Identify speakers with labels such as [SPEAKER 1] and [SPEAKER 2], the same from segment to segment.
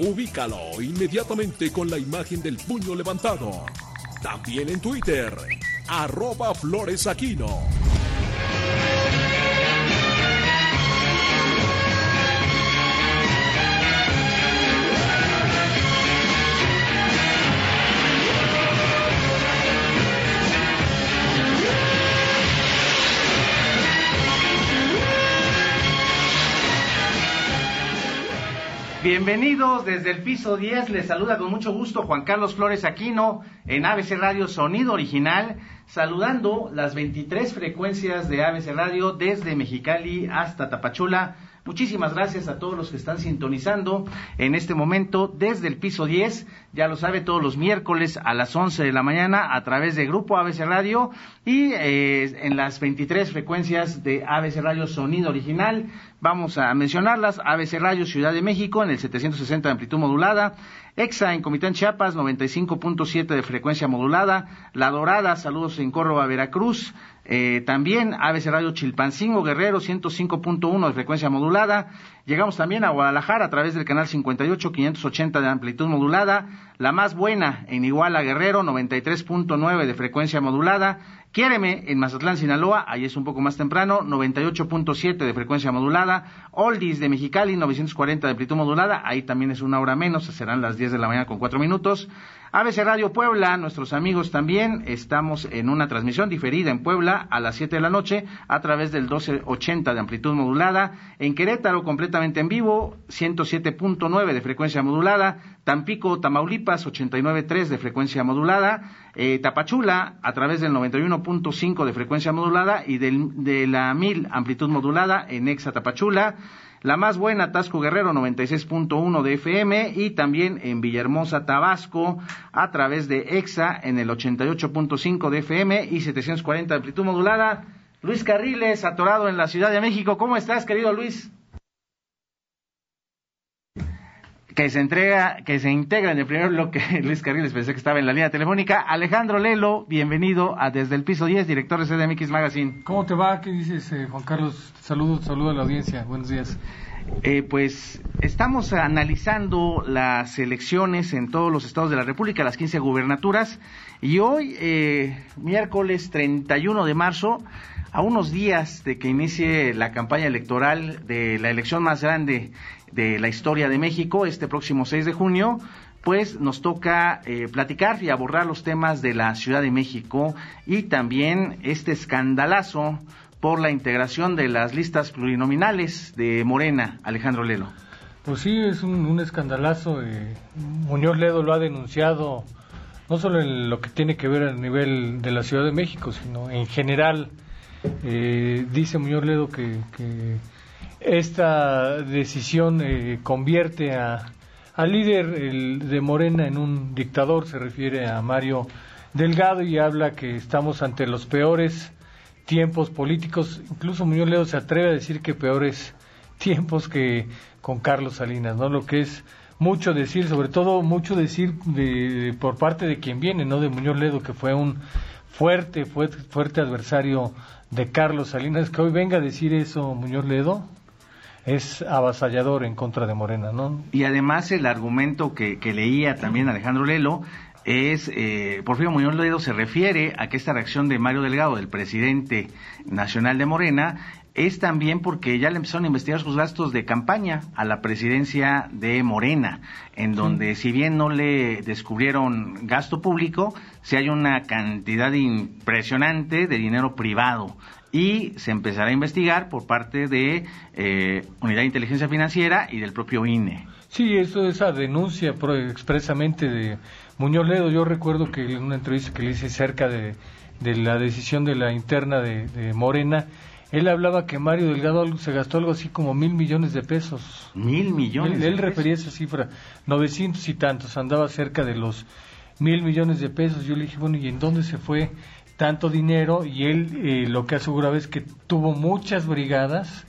[SPEAKER 1] Ubícalo inmediatamente con la imagen del puño levantado. También en Twitter, arroba floresaquino.
[SPEAKER 2] Bienvenidos desde el piso 10, les saluda con mucho gusto Juan Carlos Flores Aquino en ABC Radio Sonido Original, saludando las 23 frecuencias de ABC Radio desde Mexicali hasta Tapachula. Muchísimas gracias a todos los que están sintonizando en este momento desde el piso 10. Ya lo sabe, todos los miércoles a las 11 de la mañana a través de Grupo ABC Radio y eh, en las 23 frecuencias de ABC Radio Sonido Original. Vamos a mencionarlas. ABC Radio Ciudad de México en el 760 de amplitud modulada. EXA en Comitán Chiapas 95.7 de frecuencia modulada. La Dorada, saludos en Córdoba, Veracruz. Eh, también ABC Radio Chilpancingo Guerrero 105.1 de frecuencia modulada. Llegamos también a Guadalajara a través del canal 58 580 de amplitud modulada. La más buena en Iguala Guerrero 93.9 de frecuencia modulada. Quiéreme en Mazatlán, Sinaloa, ahí es un poco más temprano, 98.7 de frecuencia modulada. Oldies de Mexicali, 940 de amplitud modulada, ahí también es una hora menos, serán las 10 de la mañana con 4 minutos. ABC Radio Puebla, nuestros amigos también, estamos en una transmisión diferida en Puebla a las 7 de la noche a través del 1280 de amplitud modulada. En Querétaro, completamente en vivo, 107.9 de frecuencia modulada. Tampico, Tamaulipas, 89.3 de frecuencia modulada. Eh, Tapachula, a través del 91.5 de frecuencia modulada y del, de la 1000 amplitud modulada en Exa Tapachula. La más buena, Tasco Guerrero, 96.1 de FM y también en Villahermosa, Tabasco, a través de EXA en el 88.5 de FM y 740 de amplitud modulada. Luis Carriles, atorado en la Ciudad de México. ¿Cómo estás, querido Luis? Que se entrega, que se integra en el primer bloque, Luis Carriles, pensé que estaba en la línea telefónica. Alejandro Lelo, bienvenido a Desde el Piso 10, director de CDMX Magazine.
[SPEAKER 3] ¿Cómo te va? ¿Qué dices, eh, Juan Carlos? Saludos, saludos a la audiencia. Buenos días.
[SPEAKER 2] Eh, pues estamos analizando las elecciones en todos los estados de la República, las 15 gubernaturas, y hoy, eh, miércoles 31 de marzo, a unos días de que inicie la campaña electoral de la elección más grande de la historia de México este próximo 6 de junio, pues nos toca eh, platicar y abordar los temas de la Ciudad de México y también este escandalazo por la integración de las listas plurinominales de Morena, Alejandro Lelo.
[SPEAKER 3] Pues sí, es un, escandalazo. Eh, Muñoz Ledo lo ha denunciado no solo en lo que tiene que ver a nivel de la Ciudad de México, sino en general. Eh, dice Muñoz Ledo que esta decisión eh, convierte a, al líder de Morena en un dictador, se refiere a Mario Delgado y habla que estamos ante los peores tiempos políticos, incluso Muñoz Ledo se atreve a decir que peores tiempos que con Carlos Salinas, ¿no? Lo que es mucho decir, sobre todo mucho decir de, por parte de quien viene, ¿no? De Muñoz Ledo, que fue un fuerte, fuerte, fuerte adversario de Carlos Salinas, que hoy venga a decir eso Muñoz Ledo, es avasallador en contra de Morena, ¿no?
[SPEAKER 2] Y además el argumento que, leía también Alejandro Lelo es, eh, Porfirio Muñoz Ledo se refiere a que esta reacción de Mario Delgado, del presidente nacional de Morena, es también porque ya le empezaron a investigar sus gastos de campaña a la presidencia de Morena, en donde si bien no le descubrieron gasto público, si hay una cantidad impresionante de dinero privado y se empezará a investigar por parte de eh, Unidad de Inteligencia Financiera y del propio INE.
[SPEAKER 3] Sí, eso esa denuncia expresamente de Muñoz Ledo, yo recuerdo que en una entrevista que le hice cerca de, la decisión de la interna de, Morena, él hablaba que Mario Delgado se gastó algo así como mil millones de pesos.
[SPEAKER 2] Mil millones.
[SPEAKER 3] Él, él refería esa cifra, 900 y tantos, andaba cerca de los mil millones de pesos. Yo le dije, bueno, ¿y en dónde se fue tanto dinero? Y él eh, lo que aseguraba es que tuvo muchas brigadas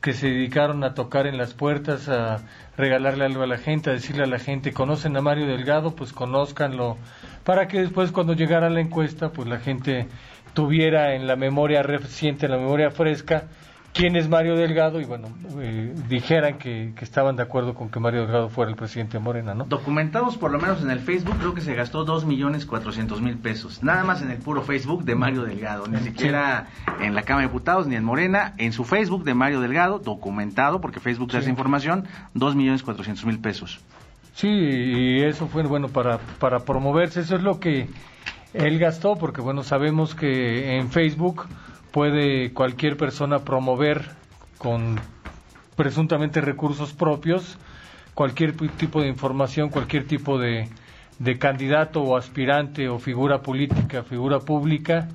[SPEAKER 3] que se dedicaron a tocar en las puertas, a regalarle algo a la gente, a decirle a la gente, conocen a Mario Delgado, pues conózcanlo, para que después cuando llegara la encuesta, pues la gente tuviera en la memoria reciente, en la memoria fresca, quién es Mario Delgado y bueno, eh, dijeran que, estaban de acuerdo con que Mario Delgado fuera el presidente de Morena, ¿no?
[SPEAKER 2] Documentados por lo menos en el Facebook, creo que se gastó dos millones cuatrocientos mil pesos, nada más en el puro Facebook de Mario Delgado, ni siquiera en la Cámara de Diputados ni en Morena, en su Facebook de Mario Delgado, documentado, porque Facebook da esa información, dos millones cuatrocientos mil pesos.
[SPEAKER 3] Sí, y eso fue bueno para, para promoverse, eso es lo que él gastó, porque bueno, sabemos que en Facebook puede cualquier persona promover con presuntamente recursos propios cualquier tipo de información, cualquier tipo de, de candidato o aspirante o figura política, figura pública,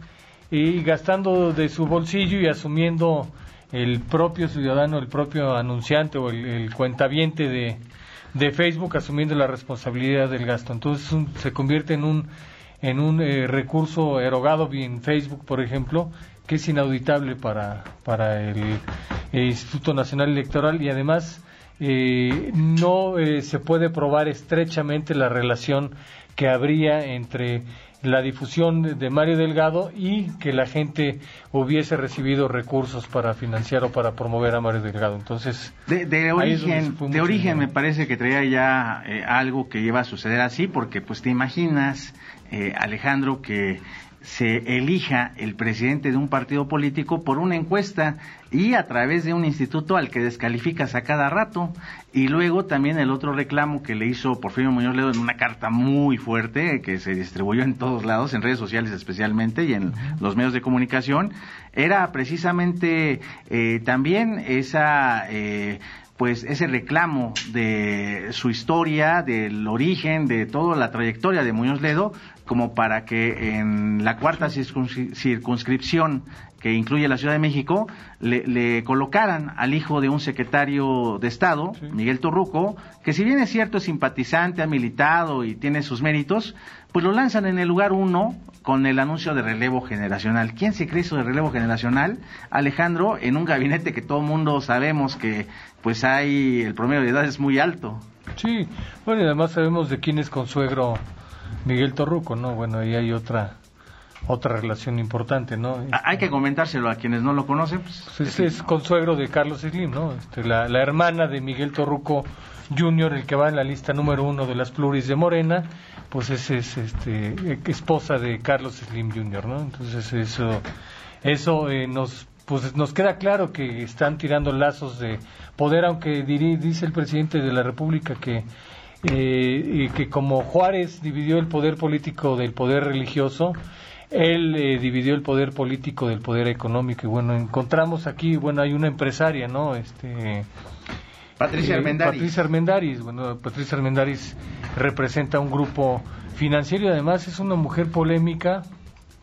[SPEAKER 3] y gastando de su bolsillo y asumiendo el propio ciudadano, el propio anunciante o el, cuentaviente de, de, Facebook, asumiendo la responsabilidad del gasto. Entonces se convierte en un, en un eh, recurso erogado en Facebook, por ejemplo, que es inauditable para, para el, Instituto Nacional Electoral y además eh, no eh, se puede probar estrechamente la relación que habría entre la difusión de Mario Delgado y que la gente hubiese recibido recursos para financiar o para promover a Mario Delgado. Entonces,
[SPEAKER 2] de, origen, de origen me parece que traía ya eh, algo que iba a suceder así, porque pues te imaginas, Alejandro, que se elija el presidente de un partido político por una encuesta y a través de un instituto al que descalificas a cada rato. Y luego también el otro reclamo que le hizo Porfirio Muñoz Ledo en una carta muy fuerte que se distribuyó en todos lados, en redes sociales especialmente y en los medios de comunicación, era precisamente eh, también esa... Eh, pues ese reclamo de su historia, del origen, de toda la trayectoria de Muñoz Ledo, como para que en la cuarta circunscripción que incluye la Ciudad de México, le, colocaran al hijo de un secretario de Estado, Miguel Torruco, que si bien es cierto es simpatizante, ha militado y tiene sus méritos, pues lo lanzan en el lugar uno con el anuncio de relevo generacional. ¿Quién se cree eso de relevo generacional? Alejandro, en un gabinete que todo mundo sabemos que pues hay, el promedio de edad es muy alto.
[SPEAKER 3] Sí, bueno, y además sabemos de quién es consuegro Miguel Torruco, ¿no? Bueno, ahí hay otra otra relación importante, ¿no?
[SPEAKER 2] Hay que comentárselo a quienes no lo conocen.
[SPEAKER 3] Pues, pues es, consuegro de Carlos Slim, ¿no? Este, la, la, hermana de Miguel Torruco Jr., el que va en la lista número uno de las pluris de Morena, pues es, es este, esposa de Carlos Slim Jr., ¿no? Entonces eso, eso eh, nos pues nos queda claro que están tirando lazos de poder, aunque dice el presidente de la República que eh, que como Juárez dividió el poder político del poder religioso, él eh, dividió el poder político del poder económico y bueno encontramos aquí bueno hay una empresaria no este
[SPEAKER 2] Patricia eh, Armendaris
[SPEAKER 3] Patricia Armendaris bueno Patricia Armendaris representa un grupo financiero y además es una mujer polémica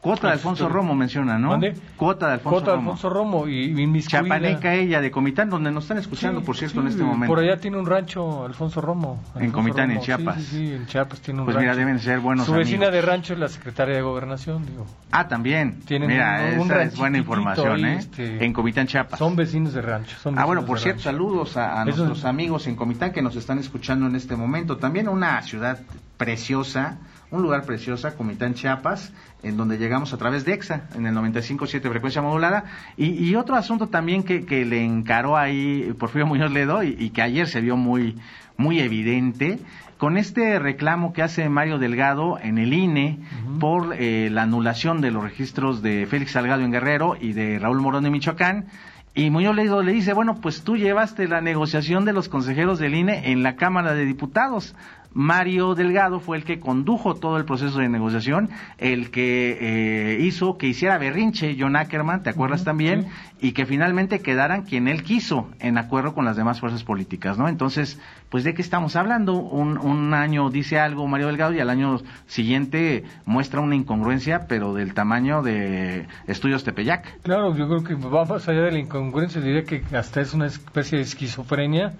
[SPEAKER 2] Cuota de Alfonso Romo menciona, ¿no?
[SPEAKER 3] ¿Dónde?
[SPEAKER 2] Cuota de Alfonso
[SPEAKER 3] Cuota de Alfonso Romo y,
[SPEAKER 2] y Chapaneca ella, de Comitán, donde nos están escuchando, por cierto, en este momento.
[SPEAKER 3] Por allá tiene un rancho Alfonso Romo.
[SPEAKER 2] en Comitán, en Chiapas.
[SPEAKER 3] Sí, sí, en Chiapas tiene un
[SPEAKER 2] pues
[SPEAKER 3] rancho.
[SPEAKER 2] Pues mira, deben ser buenos
[SPEAKER 3] Su vecina de rancho es la secretaria de Gobernación, digo.
[SPEAKER 2] Ah, también. Tienen mira, esa es buena información, ¿eh? Este, en Comitán, Chiapas.
[SPEAKER 3] Son vecinos de rancho.
[SPEAKER 2] ah, bueno, por cierto, saludos a, nuestros amigos en Comitán que nos están escuchando en este momento. También una ciudad preciosa un lugar preciosa, Comitán Chiapas, en donde llegamos a través de EXA, en el 95.7 frecuencia modulada. Y, otro asunto también que, que, le encaró ahí Porfirio Muñoz Ledo y, y, que ayer se vio muy, muy evidente, con este reclamo que hace Mario Delgado en el INE por eh, la anulación de los registros de Félix Salgado en Guerrero y de Raúl Morón en Michoacán. Y Muñoz Ledo le dice, bueno, pues tú llevaste la negociación de los consejeros del INE en la Cámara de Diputados. Mario Delgado fue el que condujo todo el proceso de negociación, el que eh, hizo que hiciera berrinche John Ackerman, ¿te acuerdas también? Y que finalmente quedaran quien él quiso, en acuerdo con las demás fuerzas políticas, ¿no? Entonces, pues de qué estamos hablando? Un, un año dice algo Mario Delgado y al año siguiente muestra una incongruencia, pero del tamaño de Estudios Tepeyac.
[SPEAKER 3] Claro, yo creo que va más allá de la incongruencia, diría que hasta es una especie de esquizofrenia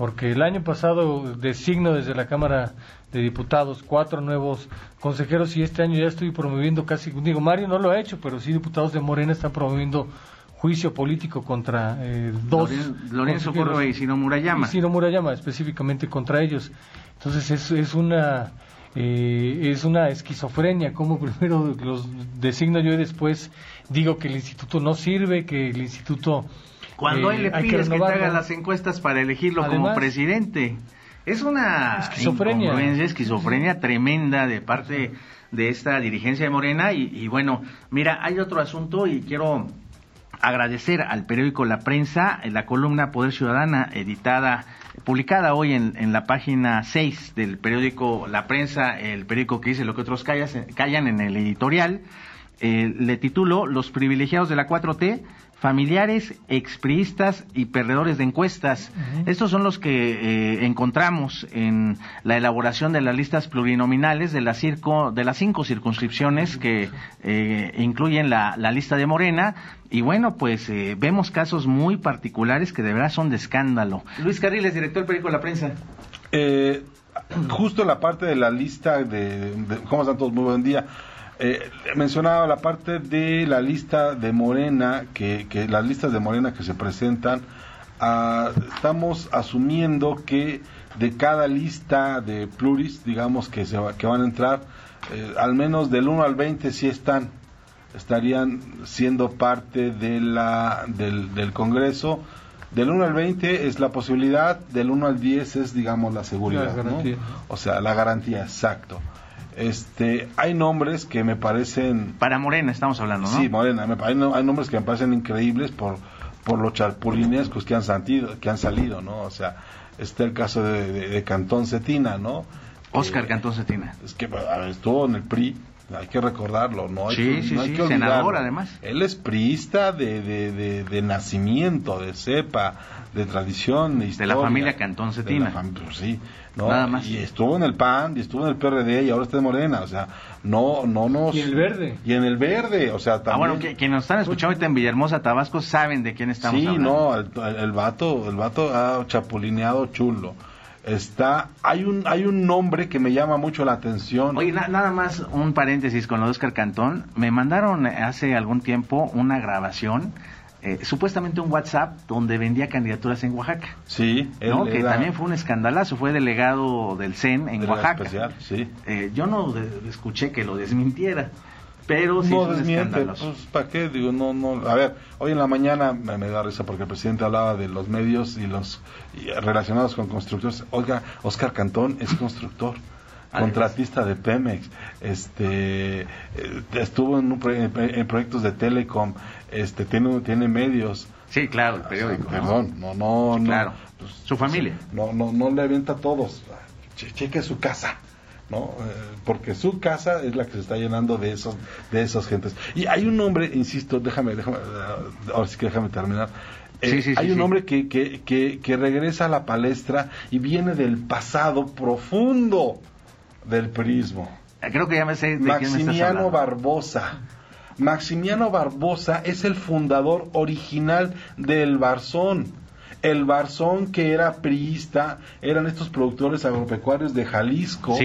[SPEAKER 3] porque el año pasado designo desde la Cámara de Diputados cuatro nuevos consejeros y este año ya estoy promoviendo casi, digo, Mario no lo ha hecho, pero sí diputados de Morena están promoviendo juicio político contra eh, dos.
[SPEAKER 2] Lorenzo Córdoba y Sino Murayama.
[SPEAKER 3] Y Sino Murayama, específicamente contra ellos. Entonces es, es una eh, es una esquizofrenia, como primero los designo yo y después digo que el instituto no sirve, que el instituto...
[SPEAKER 2] Cuando eh, le pides que, te haga las encuestas para elegirlo como presidente. Es una esquizofrenia. esquizofrenia tremenda de parte de esta dirigencia de Morena. Y, y, bueno, mira, hay otro asunto y quiero agradecer al periódico La Prensa, en la columna Poder Ciudadana, editada publicada hoy en, en, la página 6 del periódico La Prensa, el periódico que dice lo que otros callan en el editorial, eh, le titulo Los privilegiados de la 4T, familiares, expriistas y perdedores de encuestas. Estos son los que eh, encontramos en la elaboración de las listas plurinominales de, la circo, de las cinco circunscripciones que eh, incluyen la, la, lista de Morena. Y bueno, pues vemos casos muy particulares que de verdad son de escándalo. Luis Carriles, director del periódico La Prensa.
[SPEAKER 4] justo la parte de la lista de, de ¿Cómo están todos? Muy buen día eh, mencionaba la parte de la lista de Morena, que, las listas de Morena que se presentan, ah, estamos asumiendo que de cada lista de pluris, digamos, que, se que van a entrar, eh, al menos del 1 al 20 sí están, estarían siendo parte de la, del, del Congreso. Del 1 al 20 es la posibilidad, del 1 al 10 es, digamos, la seguridad. O sea, la garantía, exacto. Este, hay nombres que me parecen...
[SPEAKER 2] Para Morena estamos hablando, ¿no?
[SPEAKER 4] Sí, Morena. Hay, nombres que me parecen increíbles por, por los charpulinescos que han, salido, que han salido, ¿no? O sea, está el caso de, Cantón Cetina, ¿no?
[SPEAKER 2] Oscar Cantón Cetina.
[SPEAKER 4] Es que estuvo en el PRI, hay que recordarlo, ¿no? Hay
[SPEAKER 2] sí, sí, sí, senador además.
[SPEAKER 4] Él es priista de, de, de, nacimiento, de cepa, de tradición, de
[SPEAKER 2] historia. De la familia Cantón Cetina.
[SPEAKER 4] Pues sí, Nada más. Y estuvo en el PAN, y estuvo en el PRD, y ahora está de Morena, o sea, no, no nos...
[SPEAKER 3] Y en el verde.
[SPEAKER 4] Y en el verde, o sea, también... Ah,
[SPEAKER 2] bueno, que, quienes nos están escuchando ahorita en Villahermosa, Tabasco, saben de quién estamos hablando.
[SPEAKER 4] Sí, no, el, el, vato, el vato ha chapulineado chulo está hay un hay un nombre que me llama mucho la atención
[SPEAKER 2] oye nada más un paréntesis con lo de Oscar Cantón me mandaron hace algún tiempo una grabación eh, supuestamente un WhatsApp donde vendía candidaturas en Oaxaca.
[SPEAKER 4] Sí,
[SPEAKER 2] que también fue un escandalazo, fue delegado del CEN en Oaxaca.
[SPEAKER 4] sí.
[SPEAKER 2] Eh, yo no escuché que lo desmintiera, pero sí no desmiente, pues
[SPEAKER 4] ¿para qué? Digo, no, no, a ver, hoy en la mañana me, da risa porque el presidente hablaba de los medios y los relacionados con constructores. Oiga, Oscar Cantón es constructor contratista de Pemex, este, eh, estuvo en, en, proyectos de Telecom, este, tiene, tiene medios.
[SPEAKER 2] Sí, claro, el periódico.
[SPEAKER 4] perdón, no, no, no.
[SPEAKER 2] Claro, pues, su familia.
[SPEAKER 4] No, no, no le avienta a todos. cheque su casa. ¿No? Eh, porque su casa es la que se está llenando de esos de esas gentes. Y hay un hombre, insisto, déjame, déjame, eh, ahora sí que déjame terminar. hay un hombre que, que, que, que, regresa a la palestra y viene del pasado profundo del prismo.
[SPEAKER 2] Creo que ya me sé de
[SPEAKER 4] Maximiano Barbosa. Maximiano Barbosa es el fundador original del Barzón. El Barzón que era priista, eran estos productores agropecuarios de Jalisco,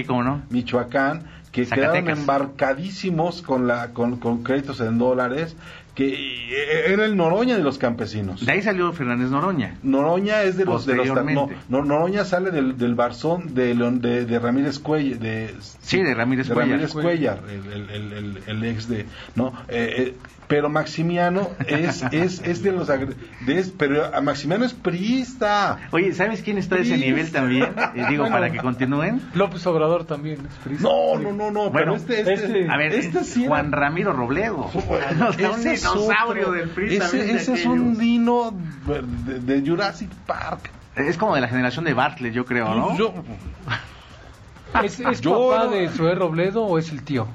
[SPEAKER 4] Michoacán, que quedaron embarcadísimos con, la, con, con créditos en dólares que eh, era el Noroña de los campesinos.
[SPEAKER 2] De ahí salió Fernández Noroña.
[SPEAKER 4] Noroña es de los de los no, Noroña sale del, del Barzón de, de, de Ramírez Cuellar, de
[SPEAKER 2] sí, de Ramírez Cuellar,
[SPEAKER 4] Ramírez Cuellar el, el, el, el, ex de no eh, eh, pero Maximiano es, es, es de los de, pero Maximiano es priista.
[SPEAKER 2] Oye, ¿sabes quién está a ese nivel también? Eh, digo, para que continúen.
[SPEAKER 3] López Obrador también es priista.
[SPEAKER 4] No, no, no, no,
[SPEAKER 2] bueno, este, este, este, a ver, este Juan Ramiro Robledo. un dinosaurio del PRI
[SPEAKER 4] Ese, ese es un dino de, Jurassic Park.
[SPEAKER 2] Es como de la generación de Bartlett, yo creo, ¿no? Yo,
[SPEAKER 3] ¿Es, es papá de Zoé Robledo o es el tío?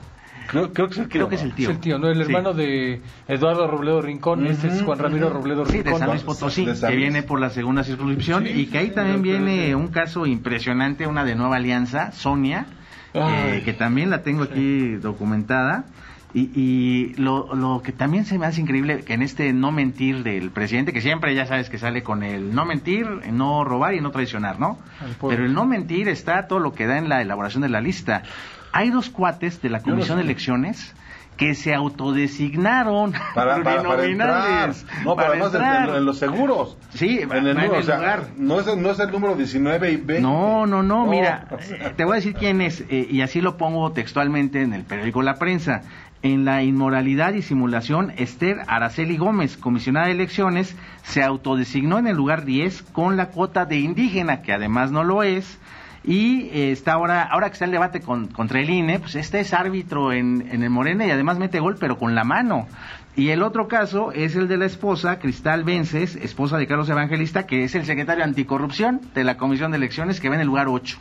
[SPEAKER 4] Creo, creo, que, es el tío,
[SPEAKER 2] creo que es el tío.
[SPEAKER 3] Es el tío, ¿no? El hermano de Eduardo Robledo Rincón. Este es Juan Ramiro Robledo Rincón.
[SPEAKER 2] Sí, de San Luis Potosí, que viene por la segunda circunscripción. y que ahí también viene un caso impresionante, una de Nueva Alianza, Sonia, eh, que también la tengo aquí documentada. Y, y lo, lo, que también se me hace increíble que en este no mentir del presidente, que siempre ya sabes que sale con el no mentir, no robar y no traicionar, ¿no? Pero el no mentir está todo lo que da en la elaboración de la lista. Hay dos cuates de la Comisión de Elecciones que se autodesignaron
[SPEAKER 4] para, para, para entrar. No, para además en, en, los seguros.
[SPEAKER 2] Sí,
[SPEAKER 4] en el, número, o sea, no, es, no es el número 19 y 20.
[SPEAKER 2] No, no, no, mira, te voy a decir quién es, eh, y así lo pongo textualmente en el periódico La Prensa. En la inmoralidad y simulación, Esther Araceli Gómez, comisionada de elecciones, se autodesignó en el lugar 10 con la cuota de indígena, que además no lo es, y eh, está ahora, ahora que está el debate con, contra el INE, pues este es árbitro en, en el Morena y además mete gol, pero con la mano. Y el otro caso es el de la esposa, Cristal Vences, esposa de Carlos Evangelista, que es el secretario anticorrupción de la Comisión de Elecciones, que va en el lugar 8.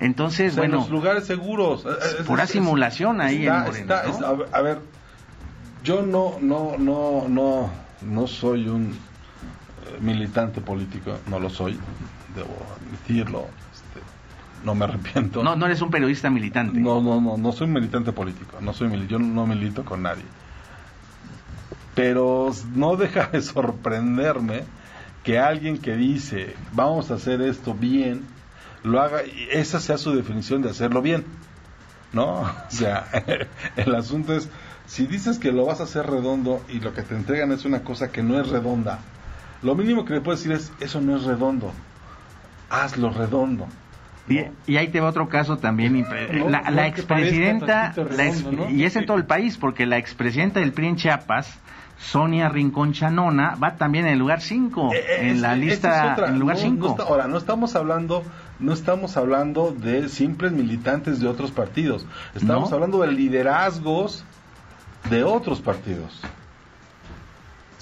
[SPEAKER 2] Entonces,
[SPEAKER 4] o sea,
[SPEAKER 2] bueno.
[SPEAKER 4] los lugares seguros.
[SPEAKER 2] Es, pura es, simulación ahí
[SPEAKER 4] está,
[SPEAKER 2] en Morena.
[SPEAKER 4] Está,
[SPEAKER 2] ¿no?
[SPEAKER 4] a, a, ver, yo no, no, no, no, no soy un militante político, no lo soy, debo admitirlo no me arrepiento.
[SPEAKER 2] No, no eres un periodista militante.
[SPEAKER 4] No, no, no, no soy un militante político, no soy mil, yo no milito con nadie. Pero no deja de sorprenderme que alguien que dice, vamos a hacer esto bien, lo haga, y esa sea su definición de hacerlo bien. ¿No? O sea, el asunto es, si dices que lo vas a hacer redondo y lo que te entregan es una cosa que no es redonda, lo mínimo que le puedes decir es, eso no es redondo, hazlo redondo.
[SPEAKER 2] Y, y, ahí te va otro caso también. No, la, la expresidenta, la ex, ¿no? y es en todo el país, porque la expresidenta del PRI en Chiapas, Sonia Rincón Chanona, va también en el lugar 5, eh, en la lista, es en el lugar 5.
[SPEAKER 4] No, no ahora, no estamos hablando no estamos hablando de simples militantes de otros partidos, estamos hablando de liderazgos de otros partidos.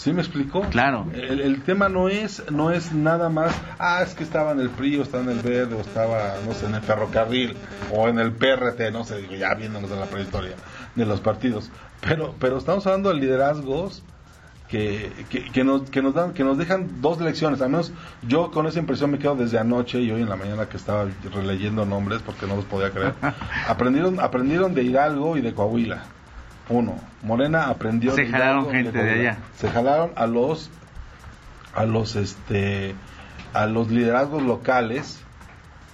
[SPEAKER 4] ¿Sí me explicó?
[SPEAKER 2] Claro.
[SPEAKER 4] El, el, tema no es no es nada más, ah, es que estaba en el PRI o estaba en el Verde o estaba, no sé, en el ferrocarril o en el PRT, no sé, digo, ya viéndonos de la prehistoria de los partidos. Pero pero estamos hablando de liderazgos que, que, que, nos, que nos dan que nos dejan dos lecciones. Al menos yo con esa impresión me quedo desde anoche y hoy en la mañana que estaba releyendo nombres porque no los podía creer. aprendieron aprendieron de Hidalgo y de Coahuila. Uno, Morena aprendió.
[SPEAKER 2] Se jalaron gente de, de, allá.
[SPEAKER 4] Se jalaron a los, a los, este, a los liderazgos locales,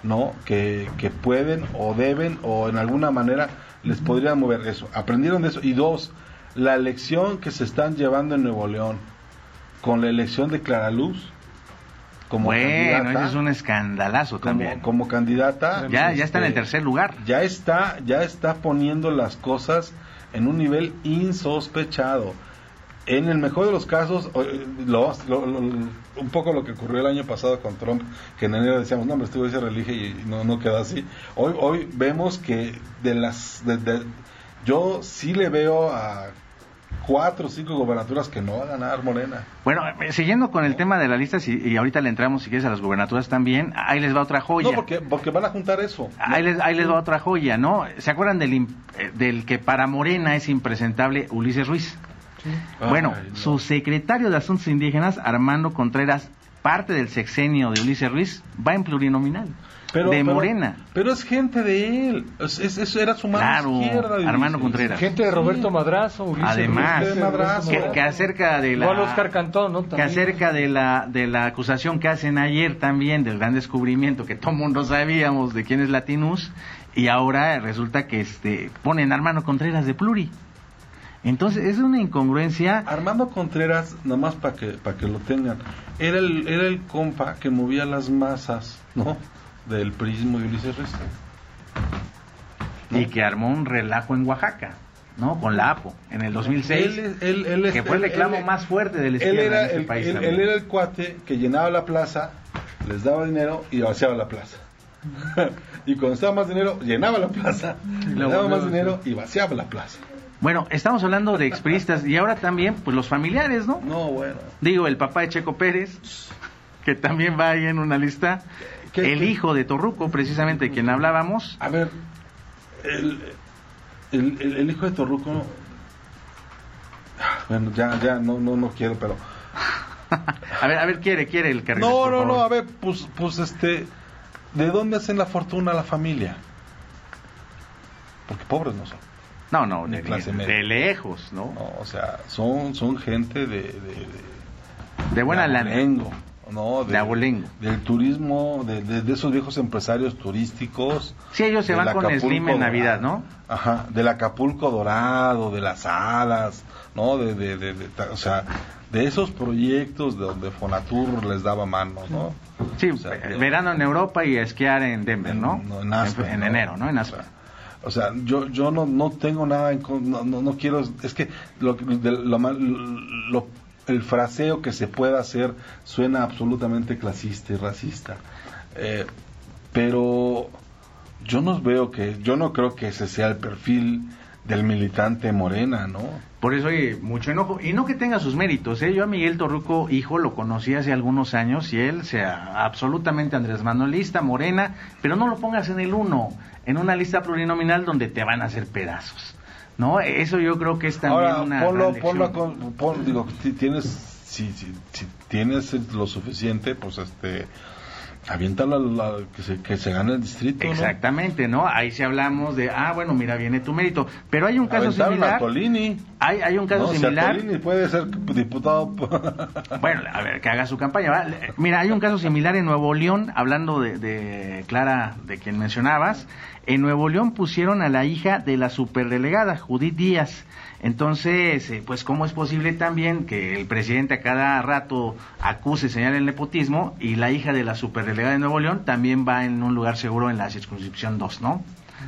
[SPEAKER 4] ¿no? Que, que pueden o deben o en alguna manera les podrían mover eso. Aprendieron de eso. Y dos, la elección que se están llevando en Nuevo León con la elección de Clara Luz.
[SPEAKER 2] Como bueno, eso es un escandalazo
[SPEAKER 4] como,
[SPEAKER 2] también.
[SPEAKER 4] Como candidata.
[SPEAKER 2] Ya, ya está en el tercer lugar.
[SPEAKER 4] Ya está, ya está poniendo las cosas en un nivel insospechado. En el mejor de los casos, lo, lo, lo, un poco lo que ocurrió el año pasado con Trump, que en enero decíamos, no, hombre, estuvo ese relige y no, no queda así. Hoy, hoy vemos que de las. De, yo sí le veo a cuatro o cinco gobernaturas que no va a ganar Morena.
[SPEAKER 2] Bueno, siguiendo con el tema de las listas, y, y, ahorita le entramos, si quieres, a las gubernaturas también, ahí les va otra joya.
[SPEAKER 4] No, porque, porque van a juntar eso.
[SPEAKER 2] Ahí, les, ahí les va otra joya, ¿no? ¿Se acuerdan del, del que para Morena es impresentable Ulises Ruiz? Sí. Bueno, Ay, no. su secretario de Asuntos Indígenas, Armando Contreras, parte del sexenio de Ulises Ruiz, va en plurinominal.
[SPEAKER 4] Pero,
[SPEAKER 2] de
[SPEAKER 4] pero,
[SPEAKER 2] Morena.
[SPEAKER 4] Pero es gente de él. Es, era su mano
[SPEAKER 2] claro,
[SPEAKER 4] izquierda.
[SPEAKER 2] Armando Contreras.
[SPEAKER 3] Gente de Roberto sí. Madrazo. Ulises
[SPEAKER 2] Además,
[SPEAKER 3] Ulises
[SPEAKER 4] Madrazo.
[SPEAKER 2] Que, que, acerca de la.
[SPEAKER 3] Oscar Cantón, ¿no?
[SPEAKER 2] También. Que acerca de la, de la acusación que hacen ayer también del gran descubrimiento que todo mundo sabíamos de quién es Latinus. Y ahora resulta que este ponen a Armando Contreras de Pluri. Entonces es una incongruencia.
[SPEAKER 4] Armando Contreras, nomás para que, para que lo tengan, era el, era el compa que movía las masas, ¿no? Del prismo de Ulises Ruiz.
[SPEAKER 2] ¿No? Y que armó un relajo en Oaxaca, ¿no? Con la APO, en el 2006.
[SPEAKER 4] Él, él, él,
[SPEAKER 2] que fue el reclamo más fuerte del izquierda
[SPEAKER 4] era
[SPEAKER 2] en este
[SPEAKER 4] el,
[SPEAKER 2] país.
[SPEAKER 4] él, era el cuate que llenaba la plaza, les daba dinero y vaciaba la plaza. y cuando estaba más dinero, llenaba la plaza, le daba más dinero y vaciaba la plaza.
[SPEAKER 2] Bueno, estamos hablando de expriistas y ahora también, pues los familiares, ¿no?
[SPEAKER 4] No, bueno.
[SPEAKER 2] Digo, el papá de Checo Pérez, que también va ahí en una lista. ¿Qué, el qué? hijo de Torruco, precisamente de quien hablábamos.
[SPEAKER 4] A ver, el, el, el, el, hijo de Torruco, bueno, ya, ya, no, no, no quiero, pero...
[SPEAKER 2] a ver, a ver, quiere, quiere el que
[SPEAKER 4] No, no, no, a ver, pues, pues, este, ¿de dónde hacen la fortuna la familia? Porque pobres no son.
[SPEAKER 2] No, no,
[SPEAKER 4] Ni
[SPEAKER 2] de,
[SPEAKER 4] clase
[SPEAKER 2] de
[SPEAKER 4] media.
[SPEAKER 2] lejos, ¿no?
[SPEAKER 4] No, o sea, son, son gente de... De,
[SPEAKER 2] De buena
[SPEAKER 4] de
[SPEAKER 2] lana.
[SPEAKER 4] ¿No?
[SPEAKER 2] De abolengo.
[SPEAKER 4] Del turismo, de, de- de esos viejos empresarios turísticos.
[SPEAKER 2] Sí, ellos se van con
[SPEAKER 4] Acapulco
[SPEAKER 2] Slim en Navidad. ¿no?
[SPEAKER 4] Ajá, del Acapulco Dorado, de las alas, ¿no? De, de, o sea, de esos proyectos de donde Fonatur les daba mano, ¿no?
[SPEAKER 2] Sí,
[SPEAKER 4] O sea,
[SPEAKER 2] eh, verano en Europa y esquiar en Denver, ¿no?
[SPEAKER 4] en Aspen,
[SPEAKER 2] En,
[SPEAKER 4] ¿no?
[SPEAKER 2] enero, ¿no? En
[SPEAKER 4] O
[SPEAKER 2] Aspen.
[SPEAKER 4] sea, O sea, yo, yo no, no tengo nada en no, no, no quiero, es que lo, de- lo, lo- el fraseo que se pueda hacer suena absolutamente clasista y racista. Eh, pero yo no veo que, yo no creo que ese sea el perfil del militante morena, ¿no?
[SPEAKER 2] Por eso hay mucho enojo. Y no que tenga sus méritos, ¿eh? Yo a Miguel Torruco, hijo, lo conocí hace algunos años y él sea absolutamente Andrés Manuelista, morena, pero no lo pongas en el uno, en una lista plurinominal donde te van a hacer pedazos. ¿No? Eso yo creo que es también
[SPEAKER 4] Ahora,
[SPEAKER 2] una.
[SPEAKER 4] ponlo, ponlo
[SPEAKER 2] lección.
[SPEAKER 4] con- pon- digo, si tienes, si, si, si tienes lo suficiente, pues este, aviéntalo a la- que, se, que se gane el distrito.
[SPEAKER 2] Exactamente, ¿no? Ahí sí hablamos de, ah, bueno, mira, viene tu mérito. Pero hay un caso
[SPEAKER 4] Aventaron a
[SPEAKER 2] similar.
[SPEAKER 4] Tolini.
[SPEAKER 2] Hay, hay un caso
[SPEAKER 4] No, si
[SPEAKER 2] similar.
[SPEAKER 4] Tolini puede ser diputado.
[SPEAKER 2] Bueno, a ver, que haga su campaña. ¿va? Mira, hay un caso similar en Nuevo León, hablando de, de Clara, de quien mencionabas. En Nuevo León pusieron a la hija de la superdelegada, Judith Díaz. Entonces, eh, pues, ¿cómo es posible también que el presidente a cada rato acuse, señale el nepotismo y la hija de la superdelegada de Nuevo León también va en un lugar seguro en la circunscripción 2, ¿no?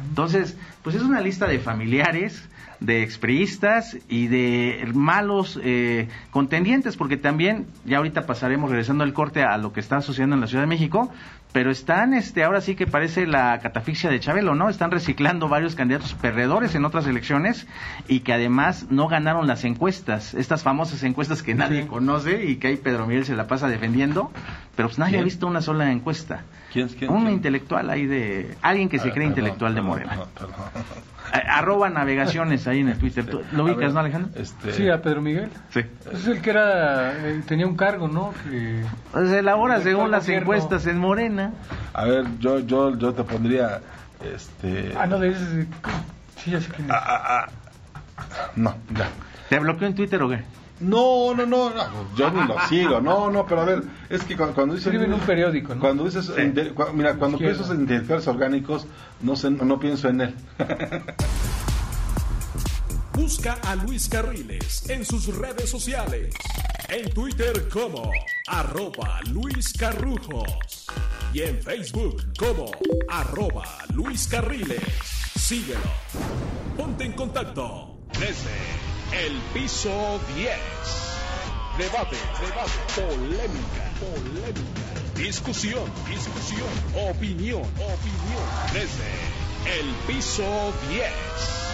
[SPEAKER 2] Entonces, pues es una lista de familiares, de expriistas y de malos eh, contendientes, porque también, ya ahorita pasaremos regresando al corte a lo que está sucediendo en la Ciudad de México, pero están, este, ahora sí que parece la catafixia de Chabelo, ¿no? Están reciclando varios candidatos perdedores en otras elecciones y que además no ganaron las encuestas, estas famosas encuestas que nadie conoce y que ahí Pedro Miguel se la pasa defendiendo, pero pues nadie
[SPEAKER 4] ¿Quién?
[SPEAKER 2] ha visto una sola encuesta.
[SPEAKER 4] ¿Quién, quién,
[SPEAKER 2] Un intelectual ahí de... Alguien que se
[SPEAKER 4] Ah,
[SPEAKER 2] cree intelectual de
[SPEAKER 4] perdón,
[SPEAKER 2] Morena. Arroba navegaciones ahí en el Twitter. ¿Tú ¿Lo ubicas,
[SPEAKER 4] ver,
[SPEAKER 2] no, Alejandro?
[SPEAKER 4] Este,
[SPEAKER 3] Sí, a Pedro Miguel.
[SPEAKER 2] Sí.
[SPEAKER 3] Es el que era, eh, tenía un cargo, ¿no? Que
[SPEAKER 2] Pues elabora según las
[SPEAKER 3] gobierno.
[SPEAKER 2] encuestas en Morena.
[SPEAKER 4] A ver, yo, yo, yo te pondría, este,
[SPEAKER 3] Ah, no, de ese... Sí, ya sé quién es.
[SPEAKER 4] ah, ah, ah. no, ya.
[SPEAKER 2] ¿Te bloqueó en Twitter o qué?
[SPEAKER 4] No, no, no, no, yo ni lo sigo, no, no, pero a ver, es que cuando, cuando dices...
[SPEAKER 3] Escribe en un periódico, ¿no?
[SPEAKER 4] Cuando dices,
[SPEAKER 2] Sí.
[SPEAKER 4] mira, cuando
[SPEAKER 3] Izquierda.
[SPEAKER 4] piensas en intelectuales orgánicos, no, sé, no pienso en él.
[SPEAKER 1] Busca a Luis Carriles en sus redes sociales. En Twitter como arroba Luis Carrujos. Y en Facebook como arroba Luis Carriles. Síguelo. Ponte en contacto desde el piso 10. Debate, debate, polémica, polémica. Discusión, discusión, opinión, opinión. Desde el piso 10.